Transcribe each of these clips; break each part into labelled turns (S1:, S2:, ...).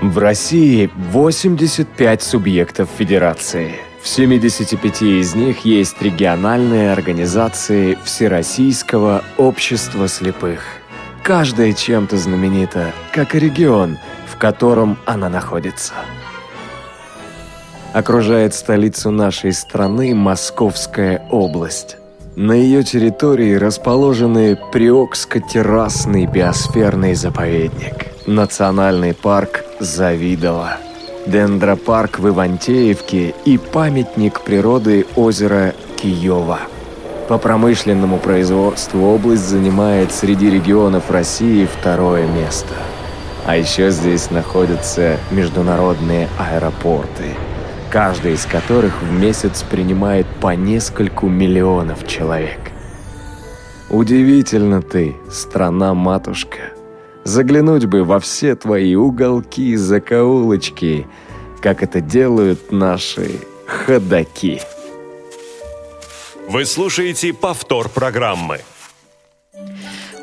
S1: В России 85 субъектов федерации. В 75 из них есть региональные организации Всероссийского общества слепых. Каждая чем-то знаменита, как и регион, в котором она находится. Окружает столицу нашей страны Московская область. На ее территории расположены Приокско-террасный биосферный заповедник, национальный парк Завидово, дендропарк в Ивантеевке и памятник природы озера Киева. По промышленному производству область занимает среди регионов России второе место. А еще здесь находятся международные аэропорты – каждый из которых в месяц принимает по нескольку миллионов человек. Удивительно ты, страна-матушка. Заглянуть бы во все твои уголки, закоулочки, как это делают наши ходаки.
S2: Вы слушаете повтор программы.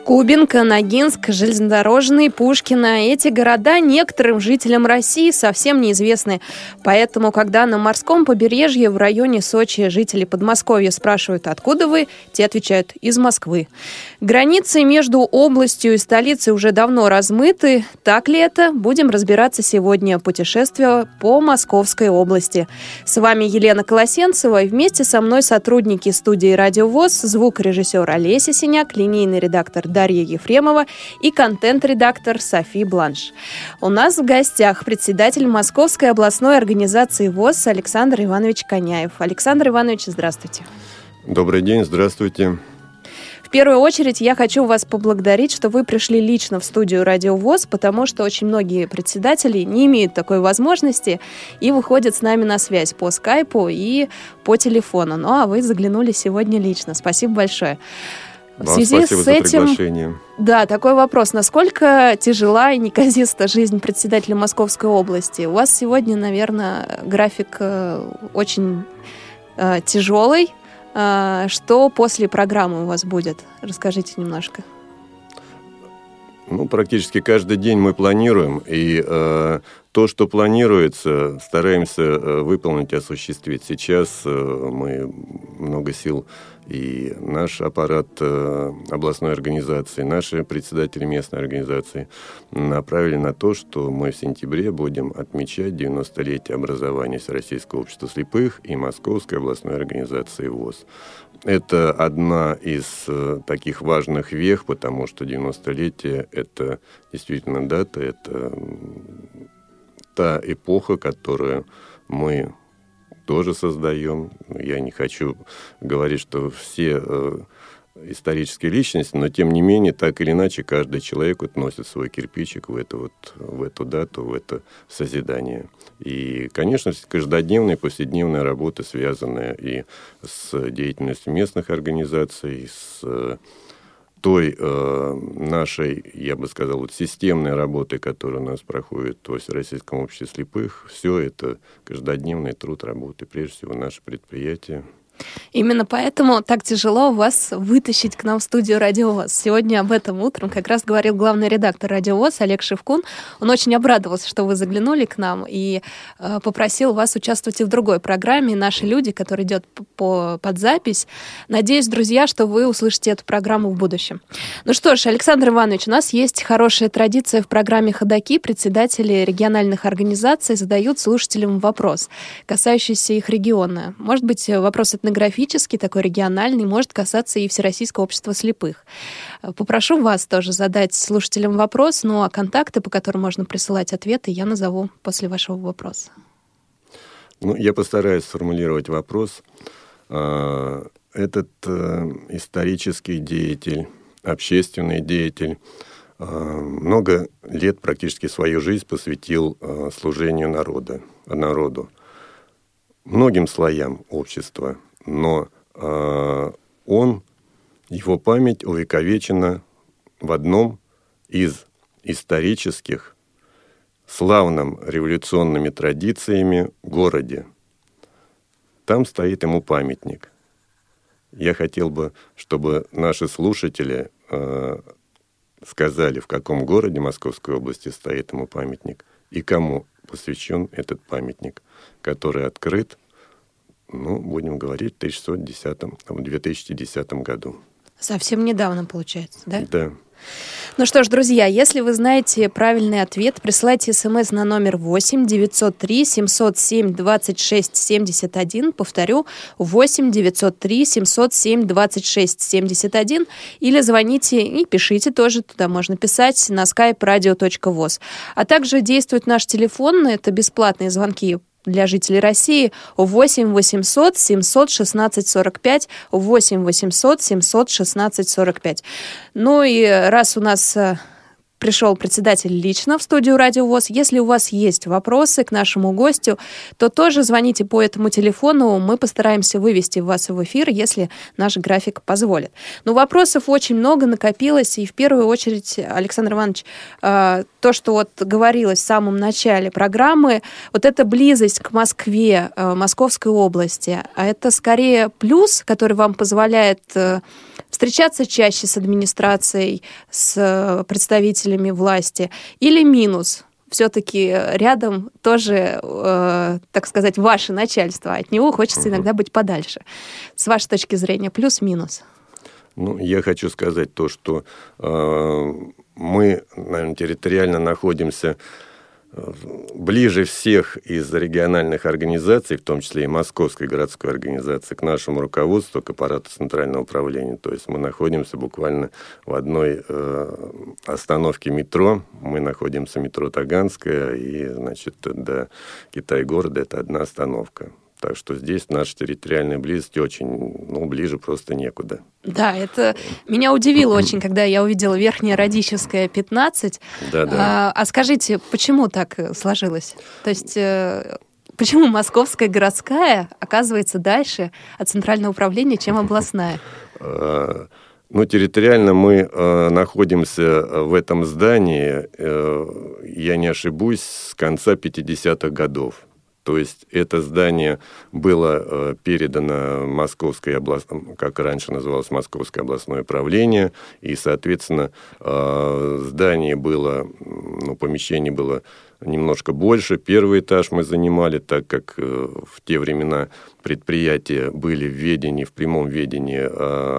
S3: Кубинка, Ногинск, Железнодорожный, Пушкино. Эти города некоторым жителям России совсем неизвестны. Поэтому, когда на морском побережье в районе Сочи жители Подмосковья спрашивают, откуда вы, те отвечают, из Москвы. Границы между областью и столицей уже давно размыты. Так ли это? Будем разбираться сегодня. Путешествие по Московской области. С вами Елена Колосенцева. И вместе со мной сотрудники студии «Радио ВОЗ», звукорежиссер Олеся Синяк, линейный редактор Дарья Ефремова и контент-редактор Софи Бланш. У нас в гостях председатель Московской областной организации ВОЗ Александр Иванович Коняев. Александр Иванович, здравствуйте.
S4: Добрый день, здравствуйте.
S3: В первую очередь я хочу вас поблагодарить, что вы пришли лично в студию Радио ВОЗ, потому что очень многие председатели не имеют такой возможности и выходят с нами на связь по скайпу и по телефону. Ну а вы заглянули сегодня лично. Спасибо большое.
S4: В связи спасибо с этим.
S3: Да, такой вопрос. Насколько тяжела и неказиста жизнь председателя Московской области? У вас сегодня, наверное, график э, очень э, тяжелый. Э, что после программы у вас будет? Расскажите немножко.
S4: Ну, практически каждый день мы планируем, и э, то, что планируется, стараемся э, выполнить, осуществить. Сейчас э, мы много сил и наш аппарат э, областной организации, наши председатели местной организации направили на то, что мы в сентябре будем отмечать 90-летие образования Всероссийского общества слепых и Московской областной организации ВОЗ. Это одна из таких важных вех, потому что 90-летие – это действительно дата, это та эпоха, которую мы тоже создаем. Я не хочу говорить, что все э, исторические личности, но тем не менее, так или иначе, каждый человек вот носит свой кирпичик в эту, вот, в эту дату, в это созидание. И, конечно, каждодневная, повседневная работа, связанная и с деятельностью местных организаций, с той э, нашей, я бы сказал, вот системной работы, которая у нас проходит в Российском обществе слепых, все это каждодневный труд работы, прежде всего, наше предприятие,
S3: Именно поэтому так тяжело вас вытащить к нам в студию Радио ВОЗ. Сегодня об этом утром как раз говорил главный редактор Радио ВОЗ Олег Шевкун. Он очень обрадовался, что вы заглянули к нам и э, попросил вас участвовать и в другой программе «Наши люди», которая идет по, под запись. Надеюсь, друзья, что вы услышите эту программу в будущем. Ну что ж, Александр Иванович, у нас есть хорошая традиция в программе «Ходоки». Председатели региональных организаций задают слушателям вопрос, касающийся их региона. Может быть, вопрос этнографический, такой региональный, может касаться и Всероссийского общества слепых. Попрошу вас тоже задать слушателям вопрос, ну а контакты, по которым можно присылать ответы, я назову после вашего вопроса.
S4: Ну, я постараюсь сформулировать вопрос. А, этот э, исторический деятель, общественный деятель, а, много лет, практически свою жизнь посвятил а, служению народа, народу, многим слоям общества но э, он, его память увековечена в одном из исторических, славным революционными традициями городе. Там стоит ему памятник. Я хотел бы, чтобы наши слушатели э, сказали, в каком городе Московской области стоит ему памятник и кому посвящен этот памятник, который открыт, ну, будем говорить, в 1610, в 2010 году.
S3: Совсем недавно, получается, да?
S4: Да.
S3: Ну что ж, друзья, если вы знаете правильный ответ, присылайте смс на номер 8 903 707 26 71. Повторю, 8 903 707 26 71. Или звоните и пишите тоже, туда можно писать на skype radio.voz. А также действует наш телефон, это бесплатные звонки для жителей России 8 800 716 45 8 800 716 45. Ну и раз у нас э, пришел председатель лично в студию Радио ВОЗ. Если у вас есть вопросы к нашему гостю, то тоже звоните по этому телефону. Мы постараемся вывести вас в эфир, если наш график позволит. Но вопросов очень много накопилось, и в первую очередь, Александр Иванович, э, то, что вот говорилось в самом начале программы, вот эта близость к Москве, э, Московской области, а это скорее плюс, который вам позволяет э, встречаться чаще с администрацией, с представителями власти, или минус? все-таки рядом тоже, э, так сказать, ваше начальство. От него хочется иногда быть подальше. С вашей точки зрения, плюс-минус?
S4: Ну, я хочу сказать то, что э, мы, наверное, территориально находимся э, ближе всех из региональных организаций, в том числе и Московской городской организации, к нашему руководству, к аппарату Центрального управления. То есть мы находимся буквально в одной э, остановке метро. Мы находимся метро Таганская, и, значит, до Китай-города это одна остановка. Так что здесь наша территориальная близость очень, ну, ближе просто некуда.
S3: Да, это меня удивило очень, когда я увидела Верхняя Радищевская 15.
S4: Да, да.
S3: А, а скажите, почему так сложилось? То есть э, почему московская городская оказывается дальше от центрального управления, чем областная?
S4: А, ну, территориально мы э, находимся в этом здании, э, я не ошибусь, с конца 50-х годов. То есть это здание было э, передано Московской областной, как раньше называлось Московское областное управление, и, соответственно, э, здание было, ну, помещение было немножко больше. Первый этаж мы занимали, так как э, в те времена предприятия были в ведении, в прямом ведении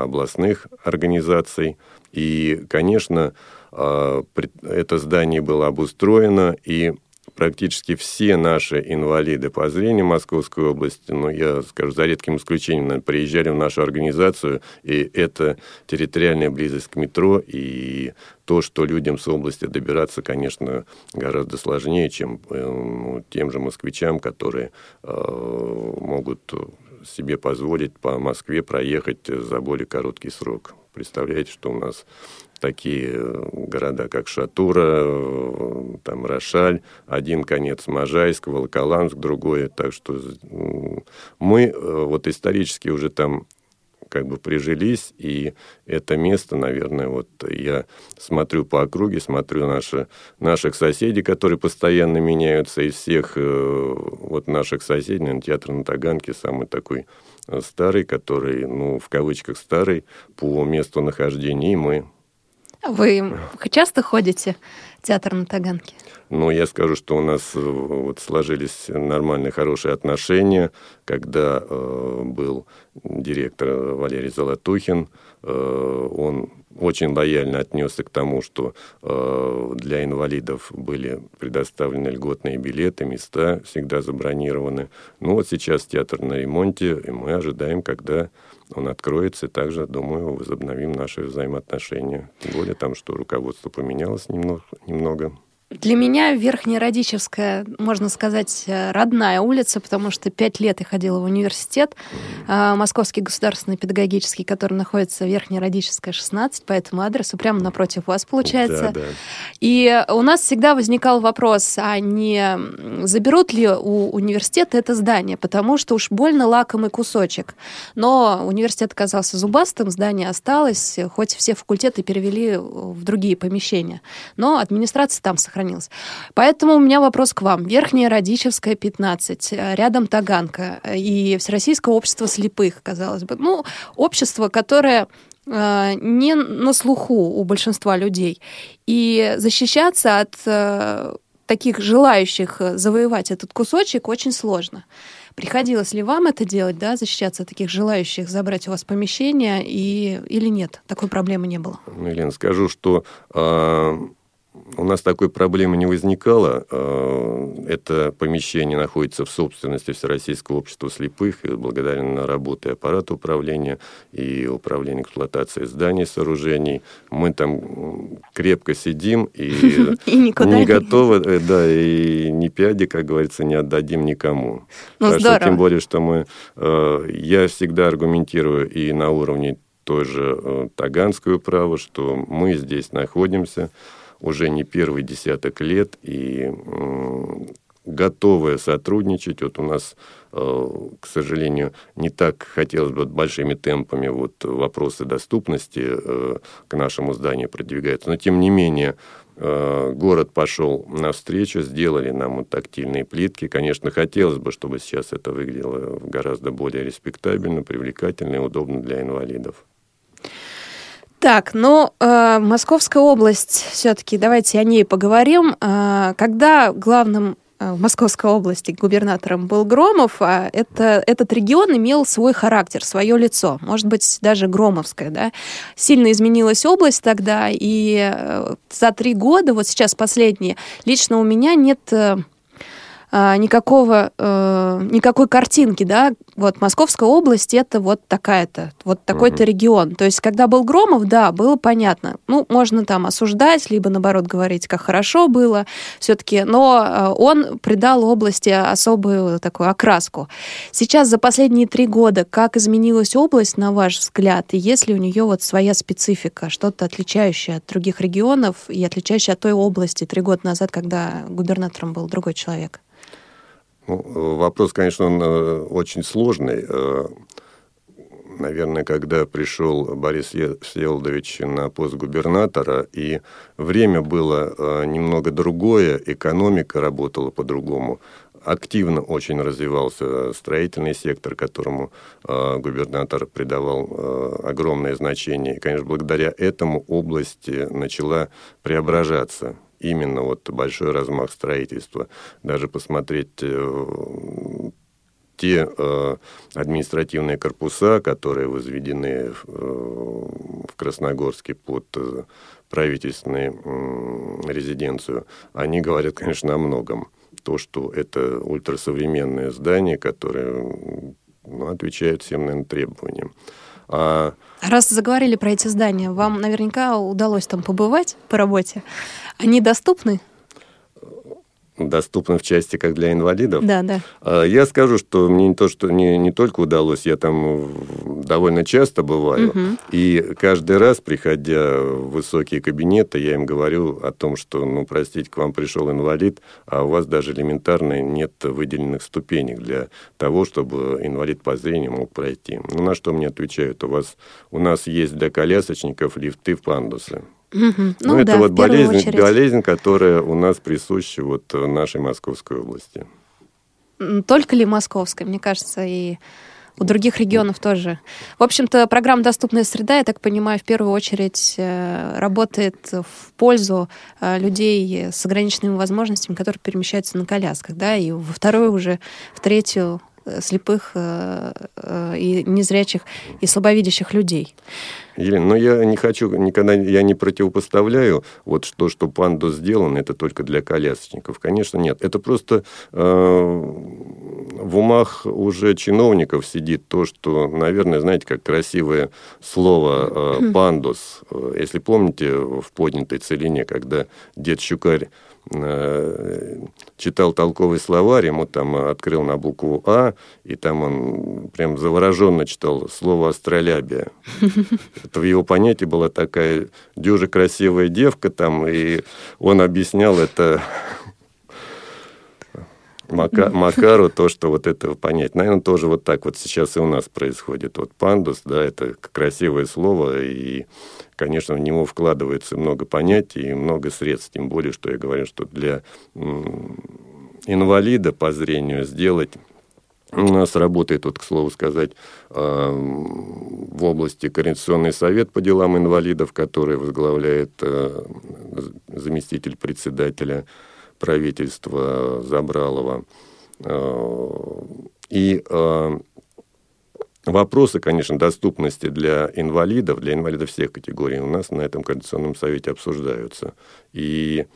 S4: областных организаций. И, конечно, это здание было обустроено, и практически все наши инвалиды по зрению Московской области, ну, я скажу, за редким исключением, наверное, приезжали в нашу организацию, и это территориальная близость к метро, и то, что людям с области добираться, конечно, гораздо сложнее, чем э, ну, тем же москвичам, которые э, могут себе позволить по Москве проехать за более короткий срок. Представляете, что у нас такие э, города, как Шатура, э, там Рошаль, один конец Можайск, Волоколамск, другой. Так что мы э, вот исторически уже там как бы прижились, и это место, наверное, вот я смотрю по округе, смотрю наши, наших соседей, которые постоянно меняются, из всех вот наших соседей, наверное, театр на Таганке самый такой старый, который, ну, в кавычках старый по месту нахождения, и мы
S3: вы часто ходите в театр на Таганке?
S4: Ну, я скажу, что у нас э, вот сложились нормальные, хорошие отношения, когда э, был директор Валерий Золотухин. Э, он очень лояльно отнесся к тому, что э, для инвалидов были предоставлены льготные билеты, места всегда забронированы. Ну, вот сейчас театр на ремонте, и мы ожидаем, когда он откроется, и также, думаю, возобновим наши взаимоотношения. Тем более там, что руководство поменялось немного. немного.
S3: Для меня Верхняя Радичевская, можно сказать, родная улица, потому что пять лет я ходила в университет, э, Московский государственный педагогический, который находится в Верхняя Радичевская, 16, по этому адресу, прямо напротив вас, получается. Да, да. И у нас всегда возникал вопрос, а не заберут ли у университета это здание, потому что уж больно лакомый кусочек. Но университет оказался зубастым, здание осталось, хоть все факультеты перевели в другие помещения. Но администрация там сохранилась сохранилось. Поэтому у меня вопрос к вам. Верхняя Радичевская, 15, э, рядом Таганка э, и Всероссийское общество слепых, казалось бы. Ну, общество, которое э, не на слуху у большинства людей. И защищаться от таких желающих завоевать этот кусочек очень сложно. Приходилось ли вам это делать, да, защищаться от таких желающих забрать у вас помещение, и, или нет? Такой проблемы не было?
S4: Ну, Елена, скажу, что э, у нас такой проблемы не возникало. Э, это помещение находится в собственности Всероссийского общества слепых, и благодаря работе аппарата управления и управления эксплуатацией зданий, сооружений. Мы там крепко сидим и, не готовы, э, да, и ни пяди, как говорится, не отдадим никому. Ну. Тем более, что мы... Э, я всегда аргументирую и на уровне той же Таганскую право, что мы здесь находимся, уже не первый десяток лет и готовая сотрудничать. Вот у нас, э, к сожалению, не так хотелось бы большими темпами вот вопросы доступности э, к нашему зданию продвигаются. Но, тем не менее, э, город пошел навстречу, сделали нам вот тактильные плитки. Конечно, хотелось бы, чтобы сейчас это выглядело гораздо более респектабельно, привлекательно и удобно для инвалидов.
S3: Так, ну, э, Московская область, все-таки давайте о ней поговорим. Э, когда главным э, в Московской области губернатором был Громов, а это, этот регион имел свой характер, свое лицо, может быть, даже Громовское, да. Сильно изменилась область тогда, и э, за три года, вот сейчас последние, лично у меня нет э, а, никакого, никакой картинки, да, вот Московская область это вот такая-то, вот такой-то uh-huh. регион. То есть, когда был Громов, да, было понятно. Ну, можно там осуждать, либо наоборот говорить, как хорошо было все-таки, но э, он придал области особую такую окраску. Сейчас за последние три года как изменилась область, на ваш взгляд, и есть ли у нее вот своя специфика, что-то отличающее от других регионов и отличающее от той области три года назад, когда губернатором был другой человек?
S4: Ну, вопрос, конечно, он э, очень сложный. Э, наверное, когда пришел Борис Всеволодович на пост губернатора, и время было э, немного другое, экономика работала по-другому, активно очень развивался строительный сектор, которому э, губернатор придавал э, огромное значение. И, конечно, благодаря этому область начала преображаться именно вот большой размах строительства. Даже посмотреть э, те э, административные корпуса, которые возведены э, в Красногорске под э, правительственную э, резиденцию, они говорят, конечно, о многом. То, что это ультрасовременное здание, которое ну, отвечает всем, наверное, требованиям.
S3: А... Раз заговорили про эти здания, вам наверняка удалось там побывать по работе. Они доступны?
S4: Доступны в части как для инвалидов.
S3: Да, да.
S4: А, я скажу, что мне не то, что не, не только удалось, я там довольно часто бываю, угу. и каждый раз, приходя в высокие кабинеты, я им говорю о том, что, ну, простите, к вам пришел инвалид, а у вас даже элементарно нет выделенных ступенек для того, чтобы инвалид по зрению мог пройти. Ну, на что мне отвечают, у вас, у нас есть для колясочников лифты в пандусы. Угу. Ну, ну, это да, вот болезнь, болезнь, которая у нас присуща вот в нашей Московской области.
S3: Только ли Московской? Мне кажется, и у других регионов тоже. В общем-то, программа «Доступная среда», я так понимаю, в первую очередь э, работает в пользу э, людей с ограниченными возможностями, которые перемещаются на колясках, да, и во вторую уже, в третью Э, слепых э, э, и незрячих и слабовидящих людей.
S4: Елена, но я не хочу, никогда я не противопоставляю вот то, что панду сделано, это только для колясочников. Конечно, нет. Это просто э, в умах уже чиновников сидит то, что, наверное, знаете, как красивое слово э, пандус. Если помните, в поднятой целине, когда дед Щукарь Э, читал толковый словарь, ему там открыл на букву А, и там он прям завороженно читал слово «астролябия». Это в его понятии была такая дюжа красивая девка там, и он объяснял это Мака, Макару то, что вот это понять. Наверное, тоже вот так вот сейчас и у нас происходит. Вот пандус, да, это красивое слово, и конечно, в него вкладывается много понятий и много средств, тем более, что я говорю, что для инвалида по зрению сделать у нас работает, вот, к слову сказать, а, в области Координационный совет по делам инвалидов, который возглавляет а, заместитель председателя правительства Забралова. И Вопросы, конечно, доступности для инвалидов, для инвалидов всех категорий у нас на этом Координационном совете обсуждаются. И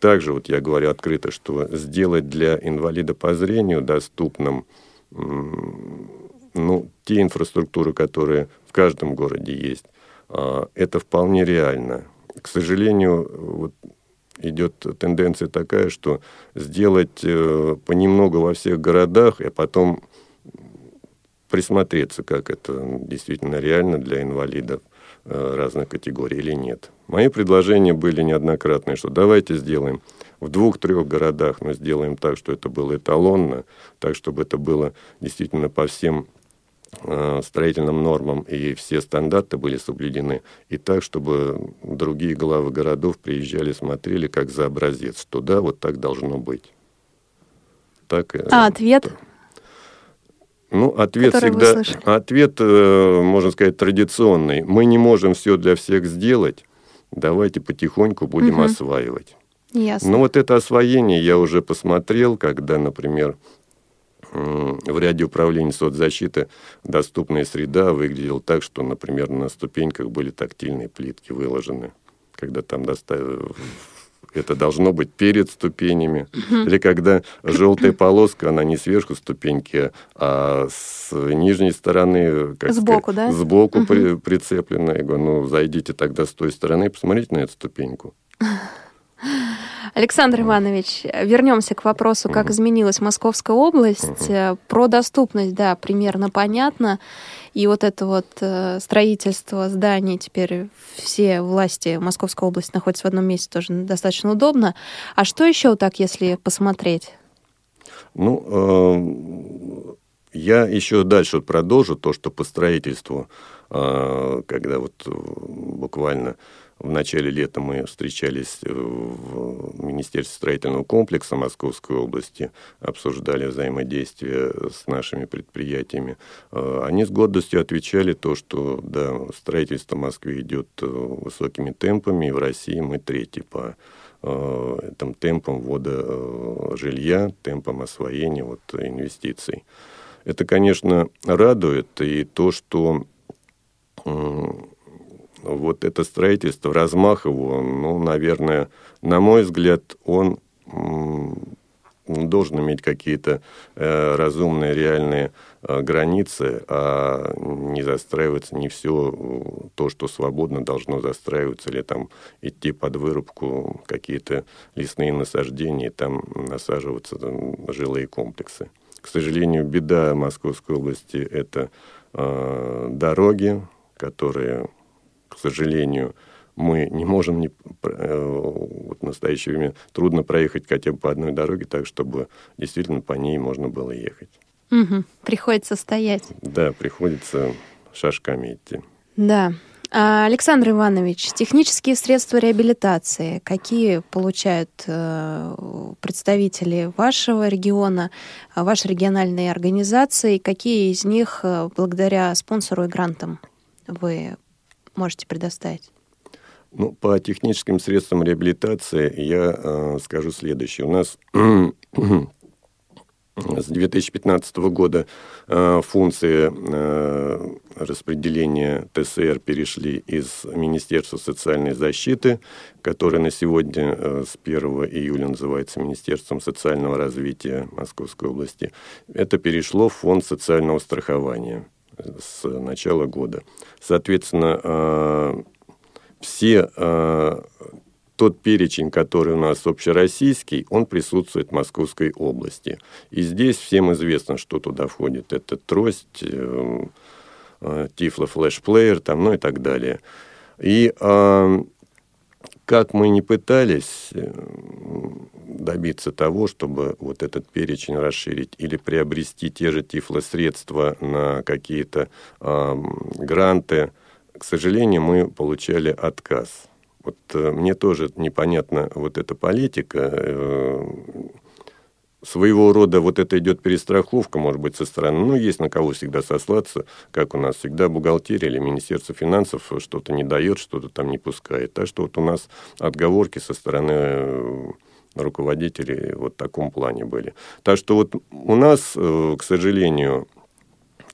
S4: также вот я говорю открыто, что сделать для инвалида по зрению доступным ну, те инфраструктуры, которые в каждом городе есть, а, это вполне реально. К сожалению, вот идет тенденция такая, что сделать э, понемногу во всех городах, а потом присмотреться, как это действительно реально для инвалидов э, разных категорий или нет. Мои предложения были неоднократные, что давайте сделаем в двух-трех городах, но сделаем так, что это было эталонно, так, чтобы это было действительно по всем э, строительным нормам и все стандарты были соблюдены, и так, чтобы другие главы городов приезжали, смотрели как за образец, что да, вот так должно быть.
S3: Так, э, а ответ?
S4: Ну, ответ всегда, ответ, э, можно сказать, традиционный. Мы не можем все для всех сделать, давайте потихоньку будем угу. осваивать.
S3: Ясно.
S4: Но вот это освоение я уже посмотрел, когда, например, в ряде управлений соцзащиты доступная среда выглядела так, что, например, на ступеньках были тактильные плитки выложены. Когда там доставили это должно быть перед ступенями. Или когда желтая полоска, она не сверху ступеньки, а с нижней стороны,
S3: как сбоку, сказать,
S4: да? Сбоку угу. при, прицеплена. Я говорю, ну, зайдите тогда с той стороны и посмотрите на эту ступеньку.
S3: Александр Иванович, вернемся к вопросу, как изменилась Московская область. Про доступность, да, примерно понятно. И вот это вот э, строительство зданий, теперь все власти Московской области находятся в одном месте, тоже достаточно удобно. А что еще так, если посмотреть?
S4: Ну, э, я еще дальше продолжу то, что по строительству, э, когда вот буквально в начале лета мы встречались в Министерстве строительного комплекса Московской области, обсуждали взаимодействие с нашими предприятиями. А, они с гордостью отвечали то, что да, строительство в Москве идет э, высокими темпами, и в России мы третий по э, этим темпам ввода э, жилья, темпам освоения вот, инвестиций. Это, конечно, радует, и то, что вот это строительство, размах его, ну, наверное, на мой взгляд, он должен иметь какие-то э, разумные, реальные э, границы, а не застраиваться не все то, что свободно должно застраиваться, или там идти под вырубку какие-то лесные насаждения, там насаживаться там, жилые комплексы. К сожалению, беда Московской области – это э, дороги, которые к сожалению, мы не можем не, э, вот в настоящее время трудно проехать хотя бы по одной дороге так, чтобы действительно по ней можно было ехать.
S3: Угу. Приходится стоять.
S4: Да, приходится шажками идти.
S3: Да. А, Александр Иванович, технические средства реабилитации, какие получают э, представители вашего региона, вашей региональной организации, какие из них э, благодаря спонсору и грантам вы можете предоставить?
S4: Ну, по техническим средствам реабилитации я э, скажу следующее. У нас с 2015 года э, функции э, распределения ТСР перешли из Министерства социальной защиты, которое на сегодня э, с 1 июля называется Министерством социального развития Московской области. Это перешло в фонд социального страхования с начала года. Соответственно, э, все э, тот перечень, который у нас общероссийский, он присутствует в Московской области. И здесь всем известно, что туда входит. Это трость, э, Тифло флешплеер, там, ну и так далее. И как мы не пытались э, добиться того, чтобы вот этот перечень расширить или приобрести те же тифлосредства на какие-то э, гранты, к сожалению, мы получали отказ. Вот э, мне тоже непонятна вот эта политика. Э, своего рода вот это идет перестраховка, может быть, со стороны. Ну, есть на кого всегда сослаться, как у нас всегда бухгалтерия или Министерство финансов что-то не дает, что-то там не пускает. Так что вот у нас отговорки со стороны э, руководители вот в таком плане были. Так что вот у нас, к сожалению,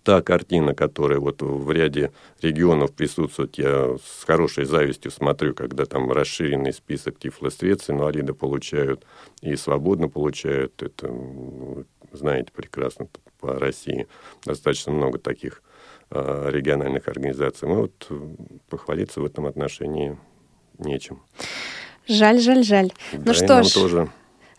S4: та картина, которая вот в ряде регионов присутствует, я с хорошей завистью смотрю, когда там расширенный список тифлосредств инвалиды получают и свободно получают. Это, знаете прекрасно, по России достаточно много таких э, региональных организаций. Мы вот похвалиться в этом отношении нечем.
S3: Жаль, жаль, жаль.
S4: Да,
S3: ну что ж,
S4: тоже.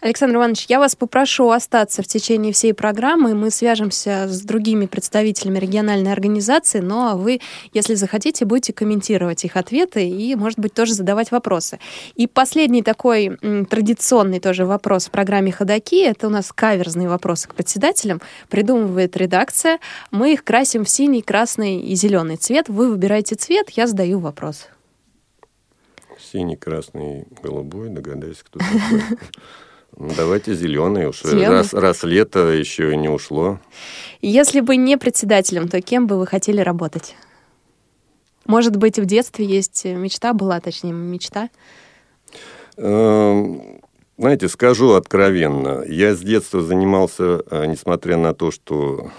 S3: Александр Иванович, я вас попрошу остаться в течение всей программы. Мы свяжемся с другими представителями региональной организации, но ну, а вы, если захотите, будете комментировать их ответы и, может быть, тоже задавать вопросы. И последний такой традиционный тоже вопрос в программе «Ходоки» — это у нас каверзные вопросы к председателям. Придумывает редакция. Мы их красим в синий, красный и зеленый цвет. Вы выбираете цвет, я задаю вопрос.
S4: Синий, красный, голубой. Догадайся, кто такой. Ну, давайте зеленый уж. Зеленый. Раз, раз лето еще не ушло.
S3: Если бы не председателем, то кем бы вы хотели работать? Может быть, в детстве есть мечта была, точнее, мечта?
S4: Эм, знаете, скажу откровенно, я с детства занимался, э, несмотря на то, что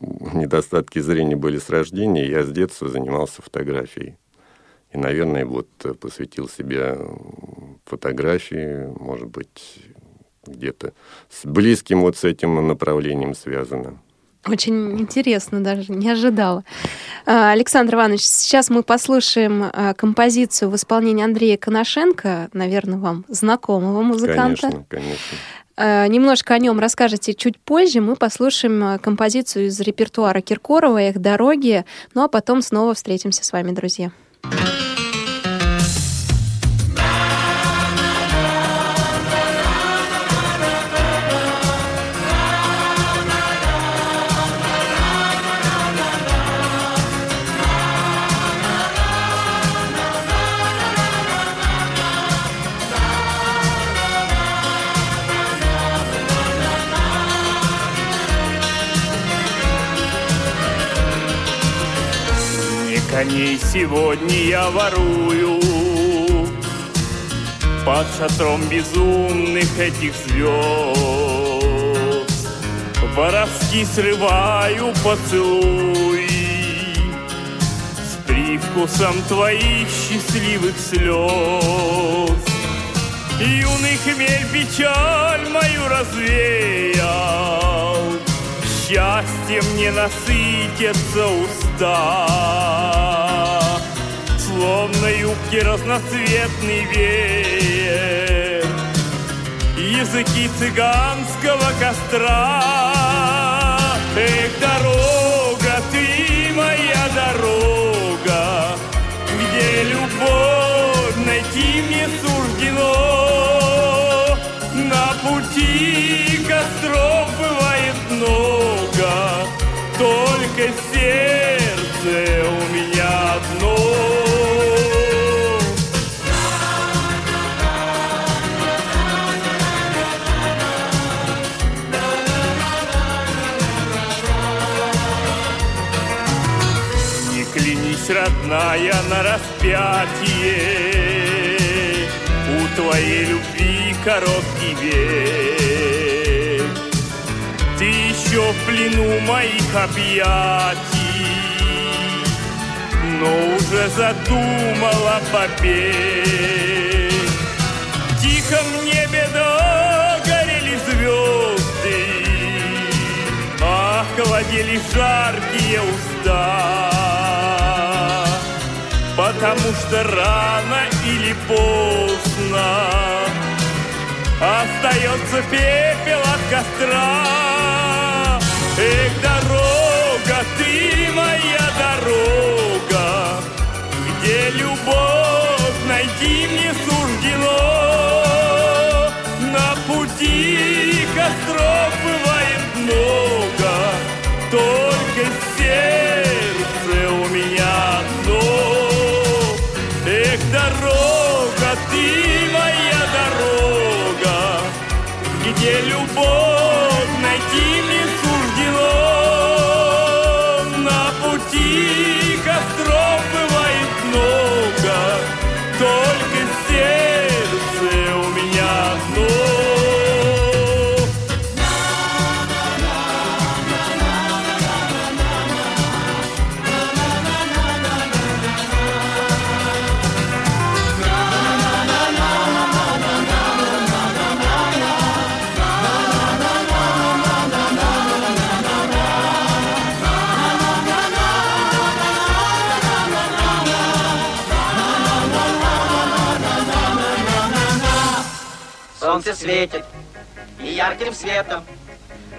S4: недостатки зрения были с рождения, я с детства занимался фотографией. И, наверное, вот посвятил себя фотографии, может быть, где-то с близким вот с этим направлением связано.
S3: Очень интересно, даже не ожидала. А, Александр Иванович, сейчас мы послушаем а, композицию в исполнении Андрея Коношенко, наверное, вам знакомого музыканта.
S4: Конечно, конечно.
S3: А, немножко о нем расскажете чуть позже. Мы послушаем композицию из репертуара Киркорова «Их дороги», ну а потом снова встретимся с вами, друзья. Друзья.
S5: Коней сегодня я ворую. Под шатром безумных этих звезд Воровски срываю поцелуй. С привкусом твоих счастливых слез Юный хмель печаль мою развеял. Счастьем не насытятся уста Словно юбки разноцветный веер Языки цыганского костра. Эх, дорога, ты моя дорога Где любовь найти мне суждено. На пути костров бывает много родная, на распятие, у твоей любви короткий век. Ты еще в плену моих объятий Но уже задумала побег В тихом небе догорели звезды Охладели жаркие уста Потому что рано или поздно Остается пепел от костра Эх, дорога, ты моя дорога, Где любовь найти мне суждено. На пути костров бывает много, Только
S6: светит ярким светом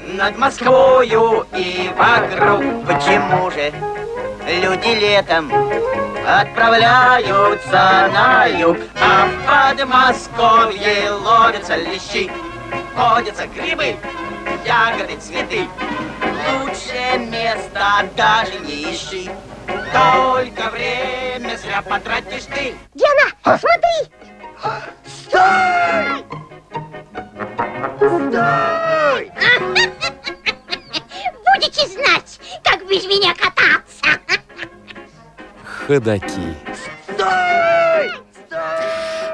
S6: над Москвою и вокруг. Почему же люди летом отправляются на юг, а в Подмосковье ловятся лещи, ходятся грибы, ягоды, цветы. Лучшее место даже не ищи, только время зря потратишь ты.
S7: Диана, смотри!
S6: Стой! Стой!
S7: Будете знать, как без меня кататься.
S1: Ходаки.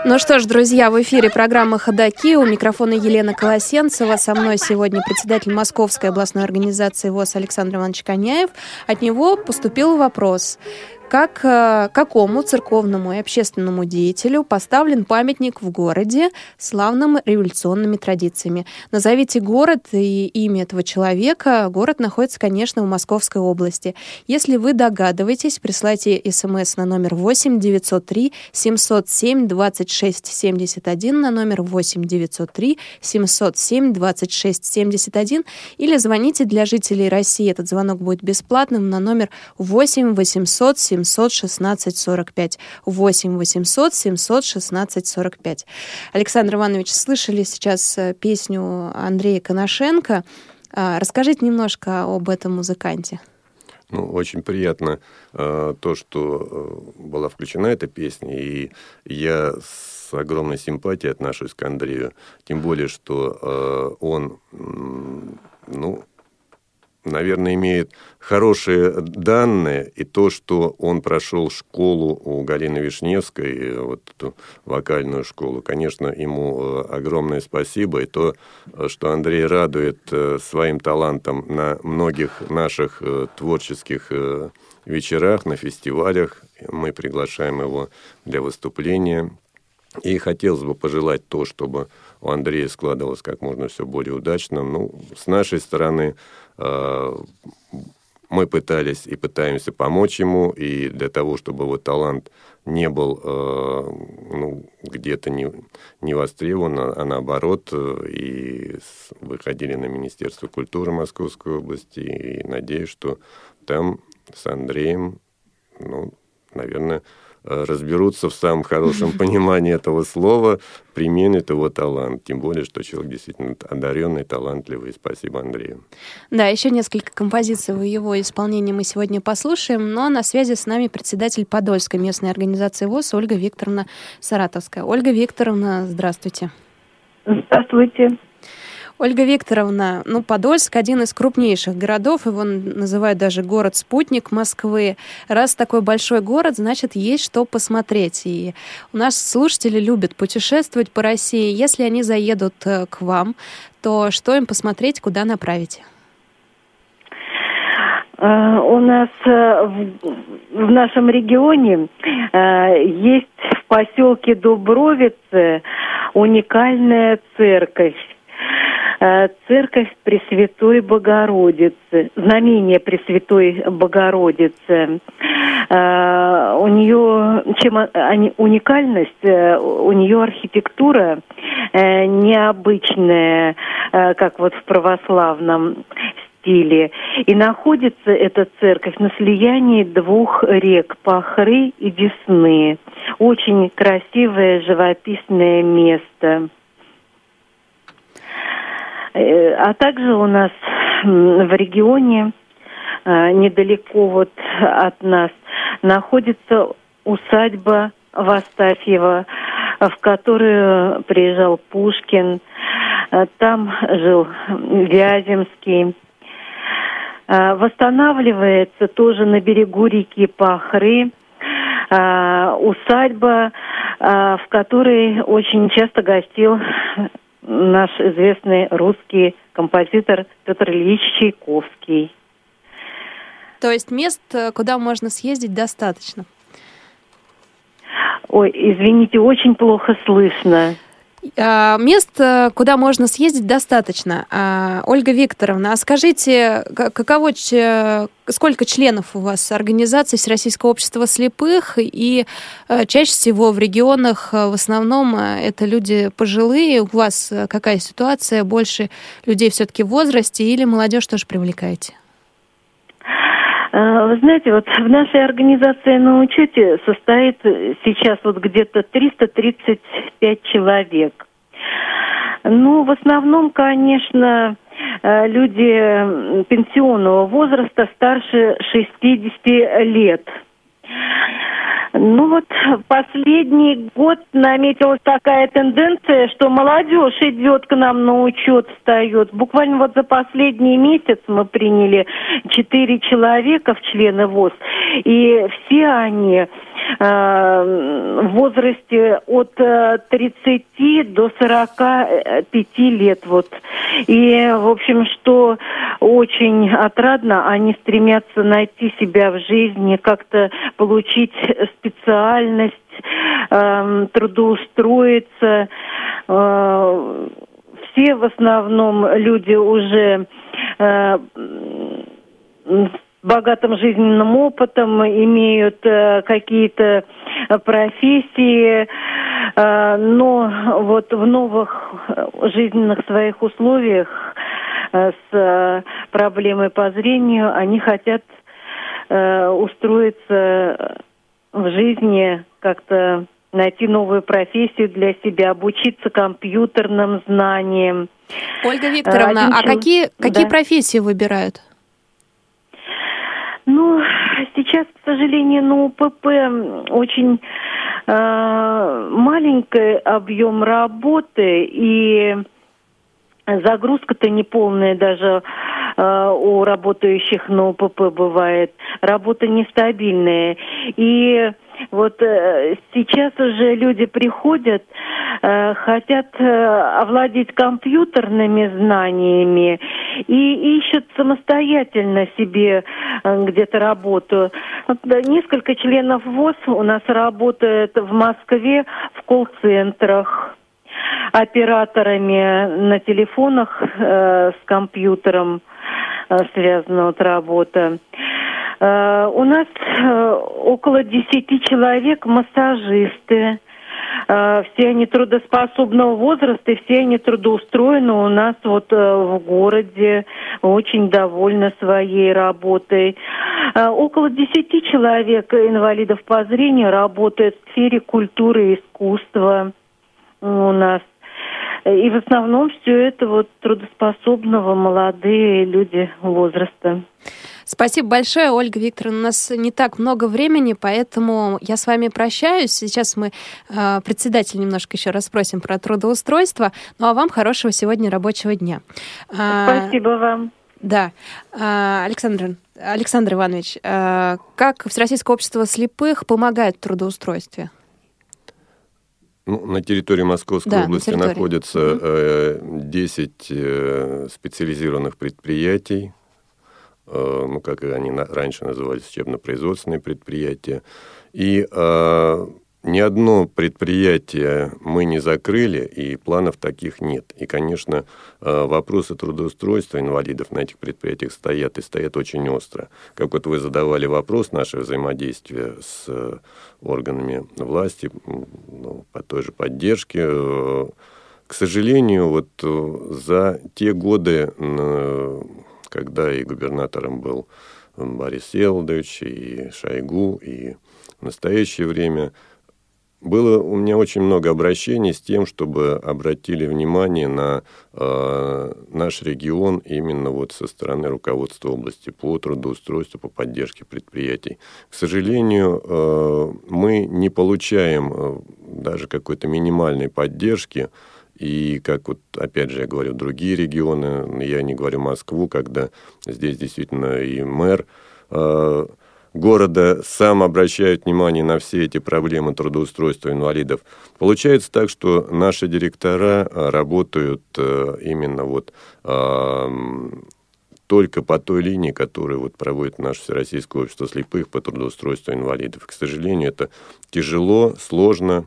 S3: Ну что ж, друзья, в эфире программа «Ходоки». У микрофона Елена Колосенцева. Со мной сегодня председатель Московской областной организации ВОЗ Александр Иванович Коняев. От него поступил вопрос как э, какому церковному и общественному деятелю поставлен памятник в городе славным революционными традициями. Назовите город и имя этого человека. Город находится, конечно, в Московской области. Если вы догадываетесь, присылайте смс на номер 8 903 707 26 71 на номер 8 903 707 26 71 или звоните для жителей России. Этот звонок будет бесплатным на номер 8 800 700 716 45. 8 800 716 45. Александр Иванович, слышали сейчас э, песню Андрея Коношенко. А, расскажите немножко об этом музыканте.
S4: Ну, очень приятно э, то, что э, была включена эта песня, и я с огромной симпатией отношусь к Андрею, тем более, что э, он, ну, наверное, имеет хорошие данные, и то, что он прошел школу у Галины Вишневской, э, вот эту вокальную школу, конечно, ему э, огромное спасибо, и то, э, что Андрей радует своим талантом на многих наших творческих вечерах, на фестивалях, мы приглашаем его для выступления, и хотелось бы пожелать то, чтобы у Андрея складывалось как можно все более удачно. Ну, с нашей стороны Э, мы пытались и пытаемся помочь ему, и для того, чтобы его талант не был э, ну, где-то не, не востребован, а, а наоборот, э, и выходили на Министерство культуры Московской области, и надеюсь, что там с Андреем, ну, наверное, разберутся в самом хорошем понимании этого слова, применят его талант. Тем более, что человек действительно одаренный, талантливый. Спасибо Андрею.
S3: Да, еще несколько композиций в его исполнении мы сегодня послушаем, но на связи с нами председатель Подольской местной организации ВОЗ Ольга Викторовна Саратовская. Ольга Викторовна, здравствуйте.
S8: Здравствуйте.
S3: Ольга Викторовна, ну, Подольск один из крупнейших городов, его называют даже город-спутник Москвы. Раз такой большой город, значит, есть что посмотреть. И у нас слушатели любят путешествовать по России. Если они заедут э, к вам, то что им посмотреть, куда направить?
S8: Э, у нас э, в нашем регионе есть в поселке Дубровицы уникальная церковь церковь Пресвятой Богородицы, знамение Пресвятой Богородицы. Э, у нее, чем уникальность, э, у нее архитектура необычная, как вот в православном стиле. И находится эта церковь на слиянии двух рек Пахры и Десны. Очень красивое живописное место. Э, а также у нас в регионе, э, недалеко вот от нас, находится усадьба Вастафьева, в которую приезжал Пушкин. Э, там жил Вяземский. Восстанавливается тоже на берегу реки Пахры усадьба, в которой очень часто гостил наш известный русский композитор Петр Ильич Чайковский.
S3: То есть мест, э, куда можно съездить, достаточно?
S8: Ой, извините, очень плохо слышно.
S3: А, мест, э, куда можно съездить, достаточно. А, Ольга Викторовна, а скажите, каково, сколько членов у вас организации Всероссийского общества слепых, и э, чаще всего в регионах э, в основном это люди пожилые, у вас какая ситуация, больше людей все-таки в возрасте или молодежь тоже привлекаете?
S8: Вы знаете, вот в нашей организации на учете состоит сейчас вот где-то 335 человек. Ну, в основном, конечно, э, люди пенсионного возраста старше 60 лет. Ну вот последний год наметилась такая тенденция, что молодежь идет к нам на учет, встает. Буквально вот за последний месяц мы приняли четыре человека в члены ВОЗ, и все они Э, в возрасте от 30 э, до 45 лет. Вот. И, в общем, что очень отрадно, они стремятся найти себя в жизни, как-то получить специальность, э, трудоустроиться. Э, все в основном люди уже э, богатым жизненным опытом, имеют э, какие-то профессии, э, но вот в новых э, жизненных своих условиях э, с э, проблемой по зрению они хотят э, устроиться в жизни как-то найти новую профессию для себя, обучиться компьютерным знаниям.
S3: Ольга Викторовна, Один а какие, какие да. профессии выбирают?
S8: Ну, сейчас, к сожалению, на УПП очень э, маленький объем работы и загрузка-то неполная даже у работающих на УПП бывает. Работа нестабильная. И вот э, сейчас уже люди приходят, э, хотят э, овладеть компьютерными знаниями и ищут самостоятельно себе э, где-то работу. Вот, несколько членов ВОЗ у нас работает в Москве в колл-центрах операторами на телефонах э, с компьютером э, связана вот работа. Э, у нас э, около десяти человек массажисты. Э, все они трудоспособного возраста, и все они трудоустроены у нас вот в городе, очень довольны своей работой. Около десяти человек инвалидов по зрению работают в сфере культуры и искусства у нас. И в основном все это вот трудоспособного молодые люди возраста.
S3: Спасибо большое, Ольга Викторовна. У нас не так много времени, поэтому я с вами прощаюсь. Сейчас мы э, председатель немножко еще расспросим про трудоустройство. Ну а вам хорошего сегодня рабочего дня.
S8: А, Спасибо вам.
S3: Да. А, Александр, Александр Иванович, а, как Всероссийское общество слепых помогает в трудоустройстве?
S4: Ну, на территории Московской да, области на находится э, 10 э, специализированных предприятий, э, ну, как они раньше назывались, учебно-производственные предприятия. И э, ни одно предприятие мы не закрыли, и планов таких нет. И, конечно, э, вопросы трудоустройства инвалидов на этих предприятиях стоят, и стоят очень остро. Как вот вы задавали вопрос, наше взаимодействие с э, органами власти, ну, по той же поддержке, э, к сожалению, вот за те годы, когда и губернатором был Борис Елдович, и Шойгу, и в настоящее время – было у меня очень много обращений с тем, чтобы обратили внимание на э, наш регион именно вот со стороны руководства области по трудоустройству, по поддержке предприятий. К сожалению, э, мы не получаем э, даже какой-то минимальной поддержки. И как вот, опять же, я говорю, другие регионы, я не говорю Москву, когда здесь действительно и мэр э, города сам обращает внимание на все эти проблемы трудоустройства инвалидов. Получается так, что наши директора а, работают э, именно вот только по той линии, которую вот проводит наше Всероссийское общество слепых по трудоустройству инвалидов. К сожалению, это тяжело, сложно,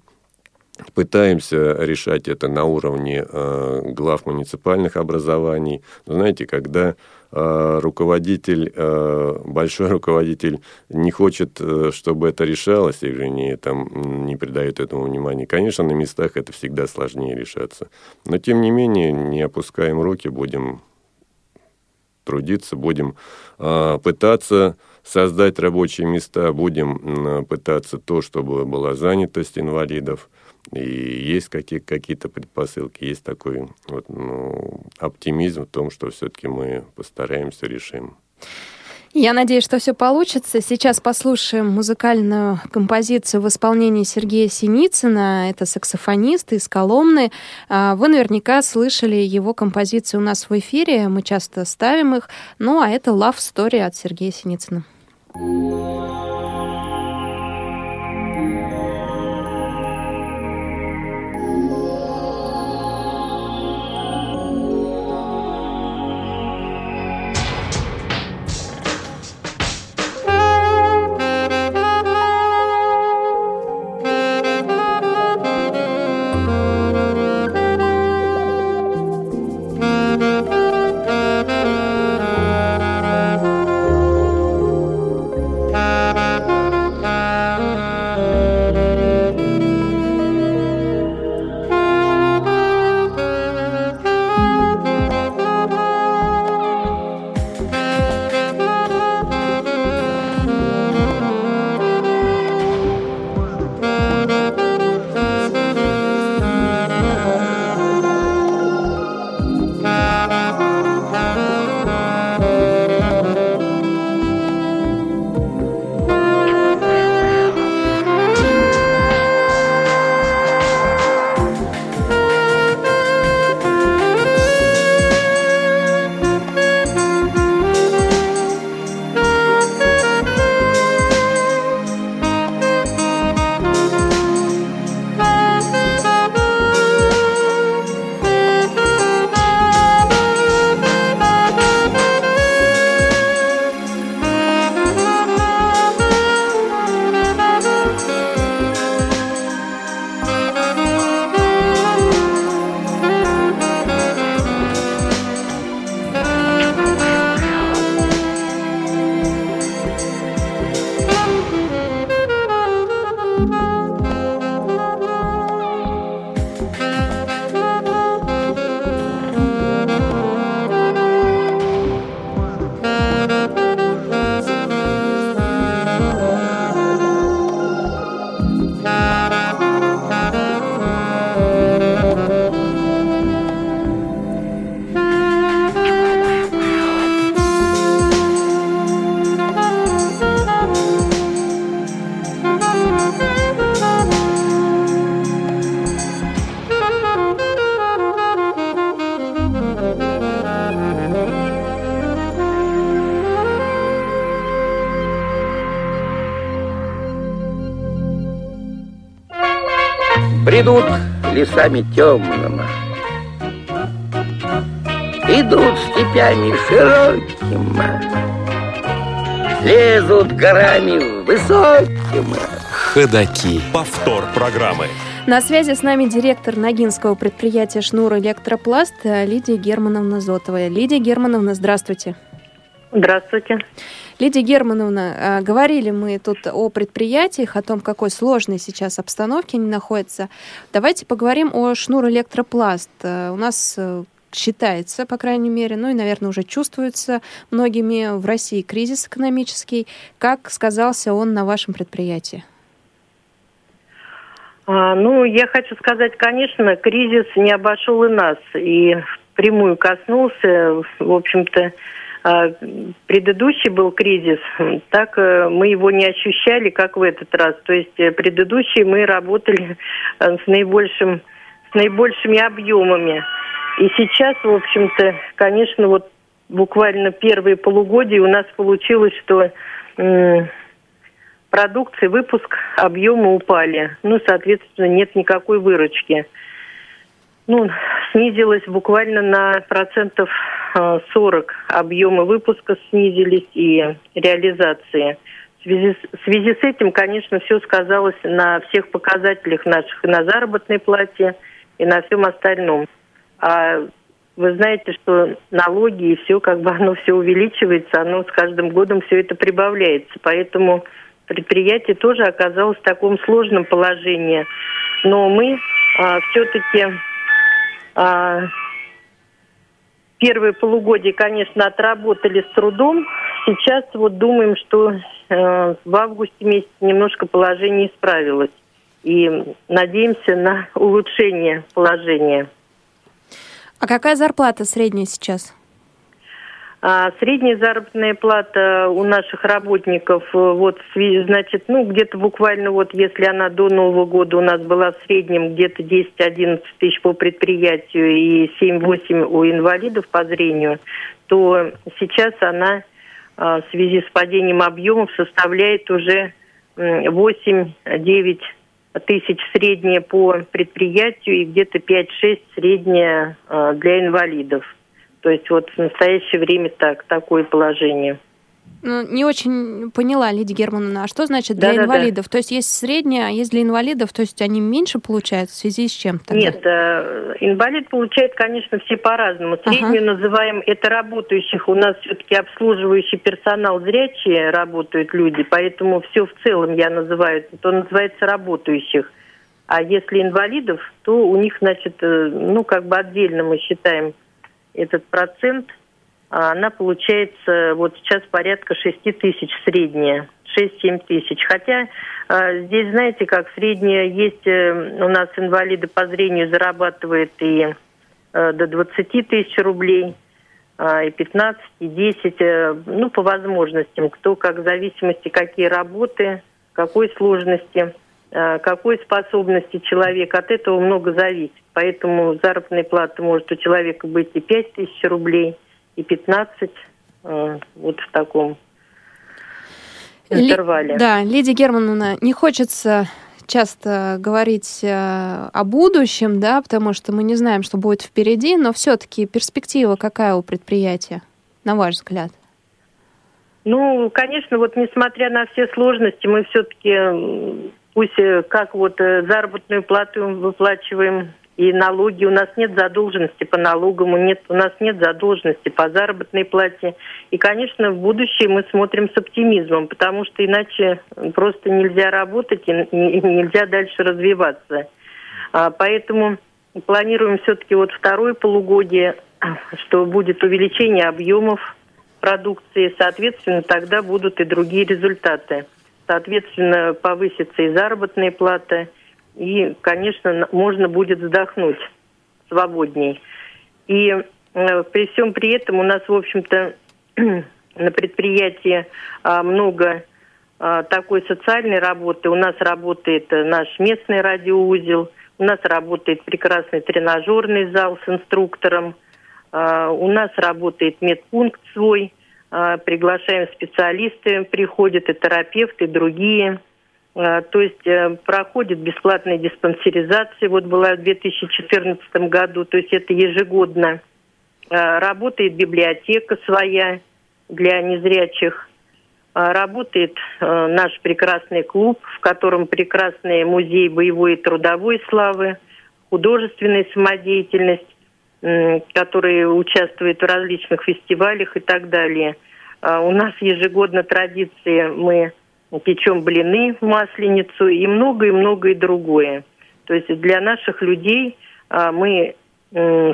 S4: Пытаемся решать это на уровне э, глав муниципальных образований. Знаете, когда э, руководитель, э, большой руководитель не хочет, э, чтобы это решалось, или не, там, не придает этому внимания, конечно, на местах это всегда сложнее решаться. Но, тем не менее, не опускаем руки, будем трудиться, будем пытаться создать рабочие места, будем пытаться то, чтобы была занятость инвалидов. И есть какие- какие-то предпосылки, есть такой вот, ну, оптимизм в том, что все-таки мы постараемся, решим.
S3: Я надеюсь, что все получится. Сейчас послушаем музыкальную композицию в исполнении Сергея Синицына. Это саксофонист из Коломны. А, вы наверняка слышали его композиции у нас в эфире. Мы часто ставим их. Ну, а это Love Story от Сергея Синицына.
S9: Лесами темными, Идут степями широкими, Лезут горами высокими.
S2: Ходаки. Повтор программы.
S3: На связи с нами директор Ногинского предприятия «Шнур Электропласт» Лидия Германовна Зотова. Лидия Германовна, здравствуйте.
S10: Здравствуйте.
S3: Лидия Германовна, а, говорили мы тут о предприятиях, о том, в какой сложной сейчас обстановке они находятся. Давайте поговорим о Шнур Электропласт. А, У нас э, считается, по крайней мере, ну и, наверное, уже чувствуется многими в России кризис экономический. Как сказался он на вашем предприятии?
S10: А, ну, я хочу сказать, конечно, кризис не обошел и нас, и впрямую коснулся, в общем-то, предыдущий был кризис, так э, мы его не ощущали, как в этот раз. То есть э, предыдущий мы работали э, с наибольшим, с наибольшими объемами. И сейчас, в общем-то, конечно, вот буквально первые полугодия у нас получилось, что продукции, выпуск, объемы упали. Ну, соответственно, нет никакой выручки. Ну, снизилось буквально на процентов э, 40 объемы выпуска снизились и реализации. В связи, в связи с этим, конечно, все сказалось на всех показателях наших, и на заработной плате, и на всем остальном. А вы знаете, что налоги и все, как бы оно все увеличивается, оно с каждым годом все это прибавляется. Поэтому предприятие тоже оказалось в таком сложном положении. Но мы все-таки первые полугодие, конечно, отработали с трудом. Сейчас вот думаем, что э, в августе месяце немножко положение исправилось. И надеемся на улучшение положения.
S3: А какая зарплата средняя сейчас?
S10: А средняя заработная плата у наших работников, э, вот, значит, ну, где-то буквально вот, если она до Нового года у нас была в среднем где-то 10-11 тысяч по предприятию и 7-8 у инвалидов по зрению, то сейчас она а, в связи с падением объемов составляет уже м, 8-9 тысяч средняя по предприятию и где-то 5-6 средняя а, для инвалидов. То есть вот в настоящее время так, такое положение.
S3: Ну, не очень поняла, Лидия Германовна, а что значит для
S10: Да-да-да.
S3: инвалидов? То есть есть средняя, а есть для инвалидов, то есть они меньше получают в связи с чем? тогда?
S10: Нет, э, инвалид получает, конечно, все по-разному. Среднюю называем это работающих. У нас все-таки обслуживающий персонал зрячие работают люди, поэтому все в целом я называю, то называется работающих. А если инвалидов, то у них, значит, э, ну, как бы отдельно мы считаем этот процент, а она получается вот сейчас порядка 6 тысяч средняя, 6-7 тысяч. Хотя э, здесь, знаете, как средняя есть, э, у нас инвалиды по зрению зарабатывают и э, до 20 тысяч рублей, а, и 15, и 10, э, ну, по возможностям, кто как в зависимости, какие работы, какой сложности, какой способности человека, от этого много зависит. Поэтому заработная плата может у человека быть и 5 тысяч рублей, и 15, э, вот в таком
S3: Ли-
S10: интервале.
S3: Да, Лидия Германовна, не хочется часто говорить э, о будущем, да, потому что мы не знаем, что будет впереди, но все-таки перспектива какая у предприятия, на ваш взгляд?
S10: Ну, конечно, вот несмотря на все сложности, мы все-таки, пусть э, как вот э, заработную плату выплачиваем и налоги, у нас нет задолженности по налогам, нет, у нас нет задолженности по заработной плате. И, конечно, в будущее мы смотрим с оптимизмом, потому что иначе просто нельзя работать и нельзя дальше развиваться. А, Поэтому планируем все-таки вот второе полугодие, что будет увеличение объемов продукции, соответственно, тогда будут и другие результаты. Соответственно, повысится и заработная плата, и, конечно, можно будет вздохнуть свободней. И э, при всем при этом у нас, в общем-то, на предприятии а, много а, такой социальной работы. У нас работает э, наш местный радиоузел, у нас работает прекрасный тренажерный зал с инструктором, а, у нас работает медпункт свой, приглашаем специалисты, приходят и терапевты, и другие. А, То есть э, проходит бесплатная диспансеризация, вот была в 2014 году, то есть это ежегодно. А, Работает библиотека своя для незрячих. А, Работает э, наш прекрасный клуб, в котором прекрасный музей боевой и трудовой славы, художественная самодеятельность, которые участвуют в различных фестивалях и так далее. А, У нас ежегодно традиции мы печем блины в масленицу и многое-многое другое. То есть для наших людей а, мы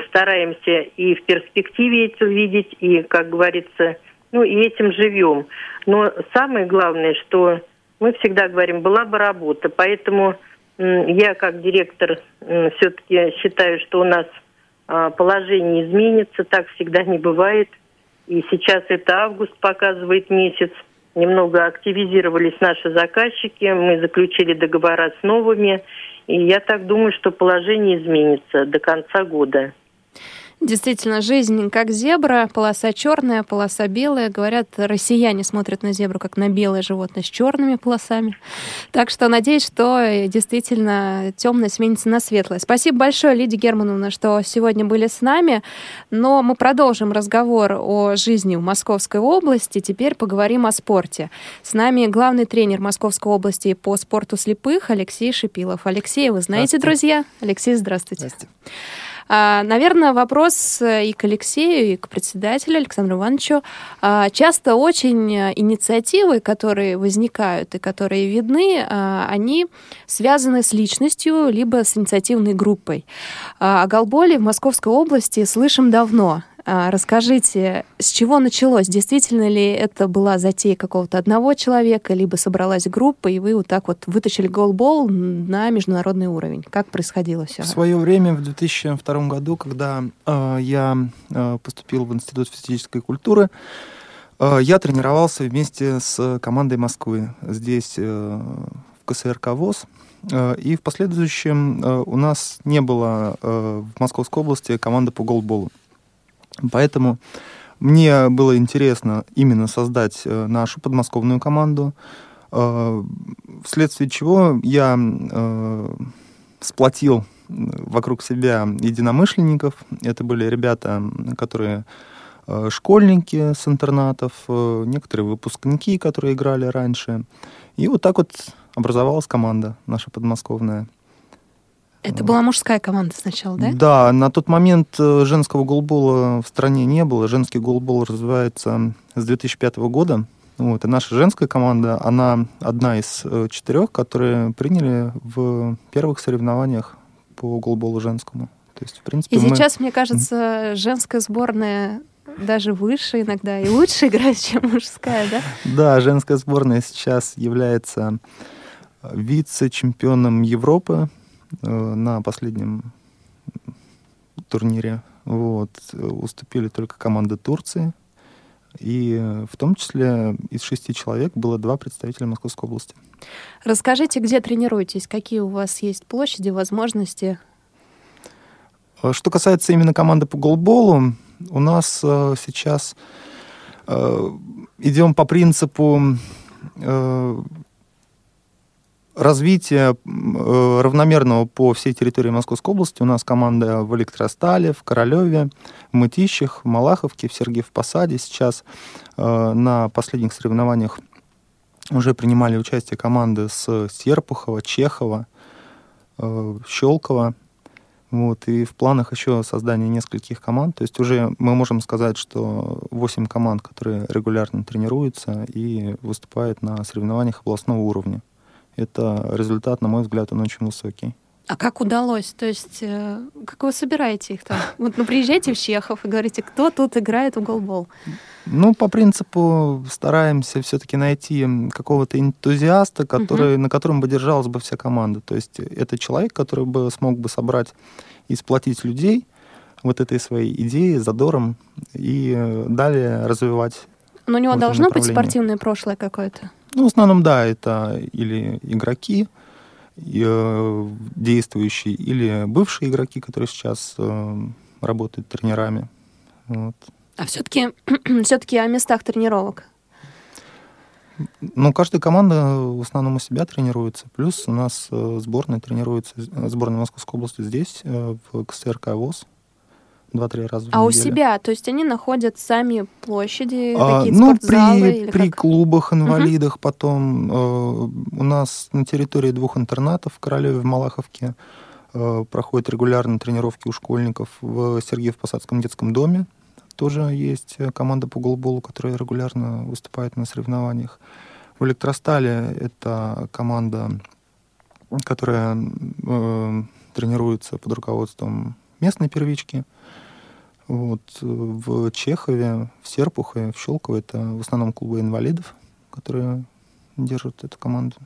S10: стараемся и в перспективе это увидеть, и, как говорится, ну и этим живем. Но самое главное, что мы всегда говорим, была бы работа. Поэтому я как директор все-таки считаю, что у нас положение изменится, так всегда не бывает. И сейчас это август показывает месяц. Немного активизировались наши заказчики, мы заключили договора с новыми. И я так думаю, что положение изменится до конца года.
S3: Действительно, жизнь как зебра, полоса черная, полоса белая. Говорят, россияне смотрят на зебру как на белое животное с черными полосами. Так что надеюсь, что действительно темное сменится на светлое. Спасибо большое, Лидия Германовна, что сегодня были с нами. Но мы продолжим разговор о жизни в Московской области. Теперь поговорим о спорте. С нами главный тренер Московской области по спорту слепых Алексей Шипилов. Алексей, вы знаете, друзья? Алексей, здравствуйте.
S11: Здравствуйте.
S3: А, Наверное, вопрос э, и к Алексею, и к председателю Александру Ивановичу. А, Часто очень э, инициативы, которые возникают и которые видны, а, они связаны с личностью, либо с инициативной группой. О Голболе в Московской области слышим давно. А, Расскажите, с чего началось? Действительно ли это была затея какого-то одного человека, либо собралась группа, и вы вот так вот вытащили голбол на международный уровень? Как происходило все?
S11: В свое время, в 2002 году, когда э, я э, поступил в Институт физической культуры, э, я тренировался вместе с командой Москвы здесь, э, в КСРК ВОЗ. Э, И в последующем э, у нас не было э, в Московской области команды по голболу. Поэтому мне было интересно именно создать э, нашу подмосковную команду, э, вследствие чего я э, сплотил вокруг себя единомышленников. Это были ребята, которые школьники с интернатов, некоторые выпускники, которые играли раньше. И вот так вот образовалась команда наша подмосковная.
S3: Это была мужская команда сначала, да?
S11: Да, на тот момент э, женского голбола в стране не было. Женский голбол развивается с 2005 года. Вот, и наша женская команда, она одна из э, четырех, которые приняли в первых соревнованиях по голболу женскому. То есть, в принципе,
S3: И
S11: мы-
S3: сейчас, мне кажется, женская сборная даже выше иногда и лучше играет, чем мужская, да?
S11: Да, женская сборная сейчас является э, вице-чемпионом Европы на последнем турнире. Вот. Э, Уступили только команды Турции. И э, в том числе из шести человек было два представителя Московской области.
S3: Расскажите, где тренируетесь, какие у вас есть площади, возможности?
S11: Э, Что касается именно команды по голболу, у нас э, сейчас э, идем по принципу развития м, э, равномерного по всей территории Московской области. У нас команда в Электростале, в Королеве, в Мытищах, в Малаховке, в Сергиев Посаде. Сейчас э, на последних соревнованиях уже принимали участие команды с Серпухова, Чехова, э, Щелкова. Вот, и в планах еще создание нескольких команд. То есть уже мы можем сказать, что 8 команд, которые регулярно тренируются и выступают на соревнованиях областного уровня. Это результат, на мой взгляд, он очень высокий.
S3: А как удалось? То есть, э, как вы собираете их там? Вот, ну, приезжаете в Чехов и говорите, кто тут играет в голбол?
S11: Ну, по принципу стараемся все-таки найти какого-то энтузиаста, который, на котором бы держалась бы вся команда. То есть это человек, который бы смог бы собрать и сплотить людей вот этой своей идеей, задором, и э, далее развивать.
S3: Но у него должно быть спортивное прошлое какое-то?
S11: Ну, в основном, да, это или игроки э, действующие, или бывшие игроки, которые сейчас э, работают тренерами. Вот.
S3: А все-таки все-таки о местах тренировок.
S11: Ну, каждая команда в основном у себя тренируется. Плюс у нас э, сборная тренируется, сборная Московской области здесь, в КСРК ВОЗ. Два-три раза в
S3: А у
S11: неделю.
S3: себя, то есть они находят сами площади,
S11: А,
S3: какие-то
S11: ну,
S3: спортзалы
S11: при,
S3: или
S11: при
S3: как?
S11: клубах, инвалидах, потом э, у нас на территории двух интернатов в Королеве, в Малаховке э, проходят регулярно тренировки у школьников в Сергеев-Посадском детском доме. Тоже есть э, команда по голболу, которая регулярно выступает на соревнованиях. В Электростале это команда, которая э, тренируется под руководством местной первички. Вот. э, В Чехове, в Серпухове, в Щелково это в основном клубы инвалидов, которые держат эту команду.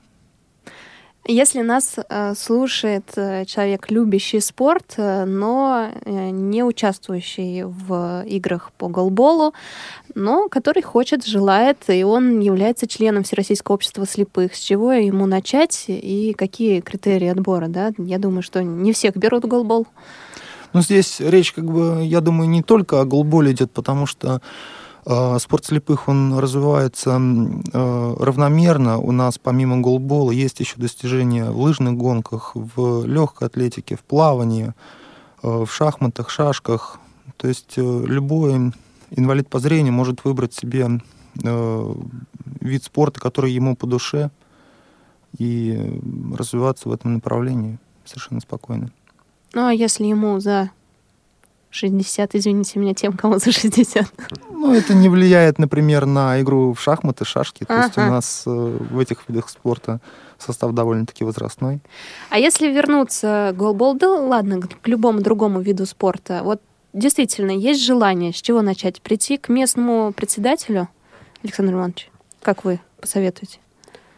S3: Если нас э, слушает э, человек, любящий спорт, но не участвующий в играх по голболу, но который хочет, желает, и он является членом Всероссийского общества слепых, с чего ему начать и какие критерии отбора, да? Я думаю, что не всех берут голбол.
S11: Ну, здесь речь, как бы, я думаю, не только о голболе идет, потому что э, спорт слепых, он развивается э, равномерно. У нас помимо голбола есть еще достижения в лыжных гонках, в легкой атлетике, в плавании, э, в шахматах, шашках. То есть э, любой инвалид по зрению может выбрать себе э, вид спорта, который ему по душе, и развиваться в этом направлении совершенно спокойно.
S3: Ну, а если ему за 60, извините меня, тем, кому за 60?
S11: Ну, это не влияет, например, на игру в шахматы, шашки. То есть у нас э, в этих видах спорта состав довольно-таки возрастной.
S3: А если вернуться к голболу, да ладно, к любому другому виду спорта, вот действительно есть желание, с чего начать? Прийти к местному председателю, Александр Иванович, как вы посоветуете?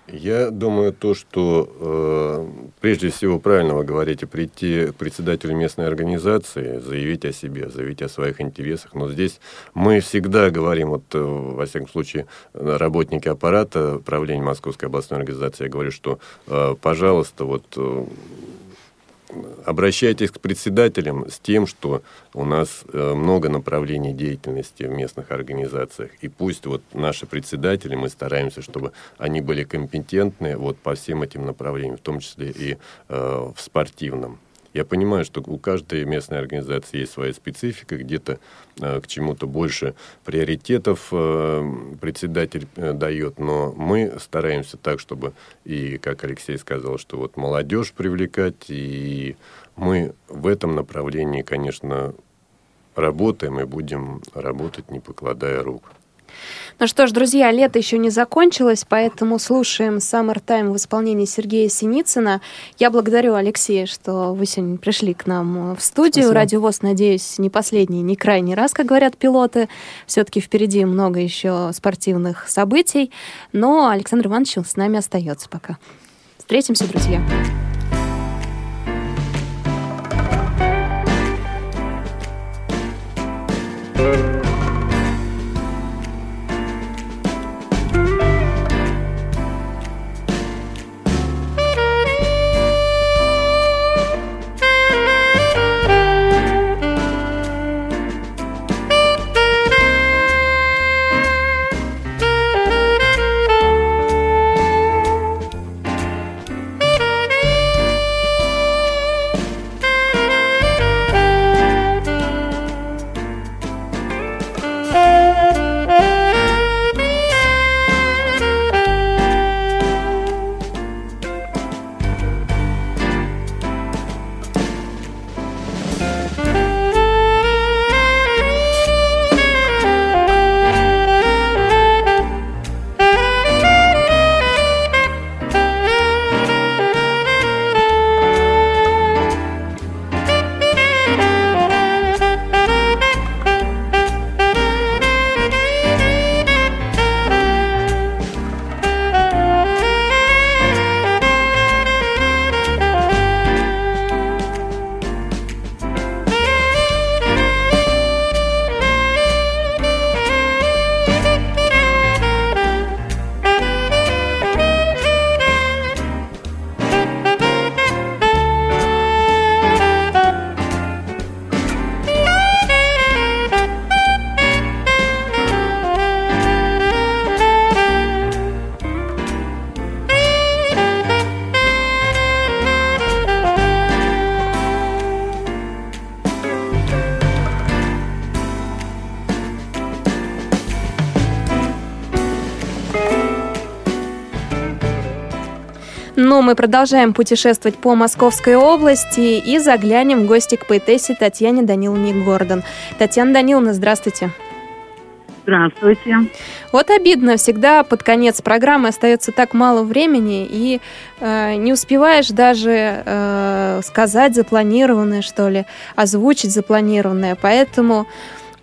S4: Я думаю, то, что э, прежде всего правильно вы говорите, прийти к председателю местной организации, заявить о себе, заявить о своих интересах. Но здесь мы всегда говорим, вот э, во всяком случае, работники аппарата правления Московской областной организации, я говорю, что, э, пожалуйста, вот э, обращайтесь к председателям с тем, что у нас э, много направлений деятельности в местных организациях. И пусть вот наши председатели, мы стараемся, чтобы они были компетентны вот по всем этим направлениям, в том числе и э, в спортивном. Я понимаю, что у каждой местной организации есть своя специфика, где-то э, к чему-то больше приоритетов э, председатель э, дает, но мы стараемся так, чтобы и, как Алексей сказал, что вот молодежь привлекать, и мы в этом направлении, конечно, работаем и будем работать, не покладая рук.
S3: Ну что ж, друзья, лето еще не закончилось, поэтому слушаем Summer Time в исполнении Сергея Синицына. Я благодарю Алексея, что вы сегодня пришли к нам в студию.
S11: Спасибо.
S3: Радио ВОЗ, надеюсь, не последний, не крайний раз, как говорят пилоты. Все-таки впереди много еще спортивных событий. Но Александр Иванович с нами остается пока. Встретимся, друзья. Ну, мы продолжаем путешествовать по Московской области и заглянем в гости к поэтессе Татьяне Даниловне Гордон. Татьяна Даниловна, здравствуйте.
S12: Здравствуйте.
S3: Вот обидно, всегда под конец программы остается так мало времени, и э, не успеваешь даже э, сказать запланированное, что ли, озвучить запланированное. Поэтому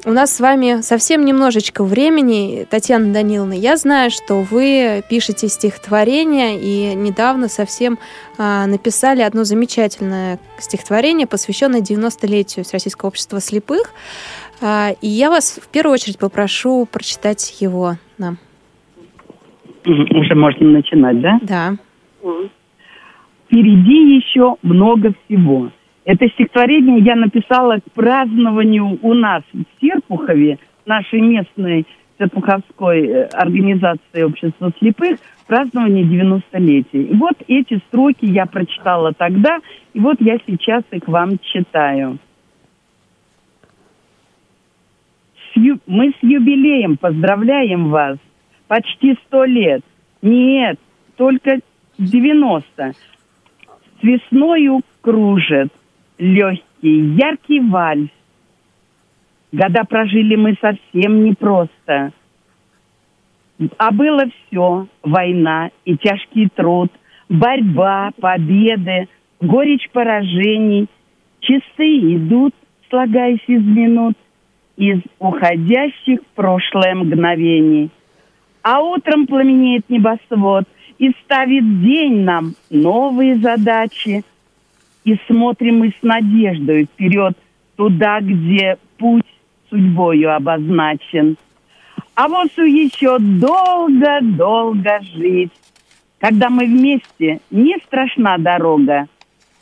S3: у нас с вами совсем немножечко времени. Татьяна Даниловна, я знаю, что вы пишете стихотворения, и недавно совсем э, написали одно замечательное стихотворение, посвященное 90-летию Всероссийского общества слепых. А, И я вас в первую очередь попрошу прочитать его нам.
S12: Уже можно начинать, да?
S3: Да.
S12: Впереди еще много всего. Это стихотворение я написала к празднованию у нас в Серпухове, нашей местной Серпуховской э, организации общества слепых, празднование 90-летия. И вот эти строки я прочитала тогда, и вот я сейчас их вам читаю. Мы с юбилеем поздравляем вас. Почти сто лет. Нет, только 90. С весною кружит легкий, яркий вальс. Года прожили мы совсем непросто. А было все. Война и тяжкий труд, борьба, победы, горечь поражений. Часы идут, слагаясь из минут, из уходящих в прошлое мгновений. А утром пламенеет небосвод и ставит день нам новые задачи. И смотрим мы с надеждой вперед туда, где путь судьбою обозначен. А вот еще долго-долго жить. Когда мы вместе, не страшна дорога.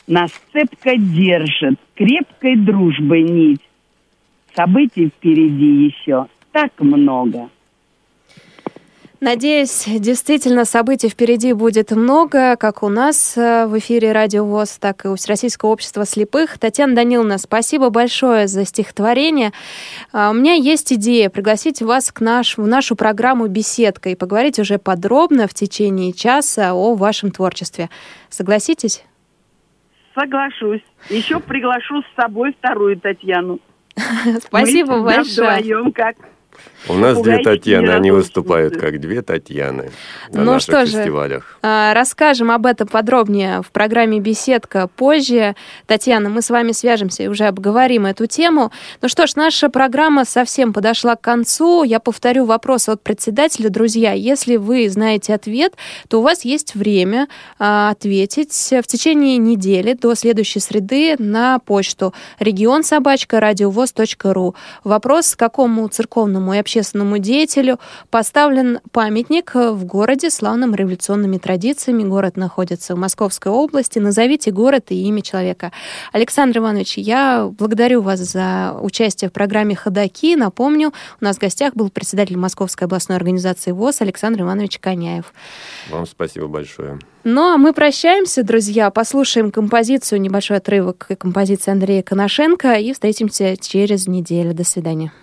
S12: Нас цепко держит крепкой дружбой нить. Событий впереди еще так много.
S3: Надеюсь, действительно событий впереди будет много, как у нас э, в эфире Радио ВОЗ, так и у Всероссийского общества слепых. Татьяна Даниловна, спасибо большое за стихотворение. А, У меня есть идея пригласить вас к наш, в нашу программу «Беседка» и поговорить уже подробно в течение часа о вашем творчестве. Согласитесь?
S12: Соглашусь. Еще приглашу с собой вторую Татьяну.
S3: Спасибо
S12: Мы всегда
S3: большое.
S12: вдвоем как
S4: У нас две Татьяны, они выступают как две Татьяны на
S3: Ну
S4: наших
S3: что же,
S4: фестивалях.
S3: а, расскажем об этом подробнее в программе «Беседка» позже. Татьяна, мы с вами свяжемся и уже обговорим эту тему. Ну что ж, наша программа совсем подошла к концу. Я повторю вопрос от председателя. Друзья, если вы знаете ответ, то у вас есть время а, ответить в течение недели до следующей среды на почту регион собачка радиовоз.ру. Вопрос, какому церковному и общественному деятелю поставлен памятник в городе славным революционными традициями. Город находится в Московской области. Назовите город и имя человека. Александр Иванович, я благодарю вас за участие в программе «Ходоки». Напомню, у нас в гостях был председатель Московской областной организации ВОЗ Александр Иванович Коняев.
S4: Вам спасибо большое.
S3: Ну, а мы прощаемся, друзья. Послушаем композицию, небольшой отрывок композиции Андрея Коношенко и встретимся через неделю. До свидания.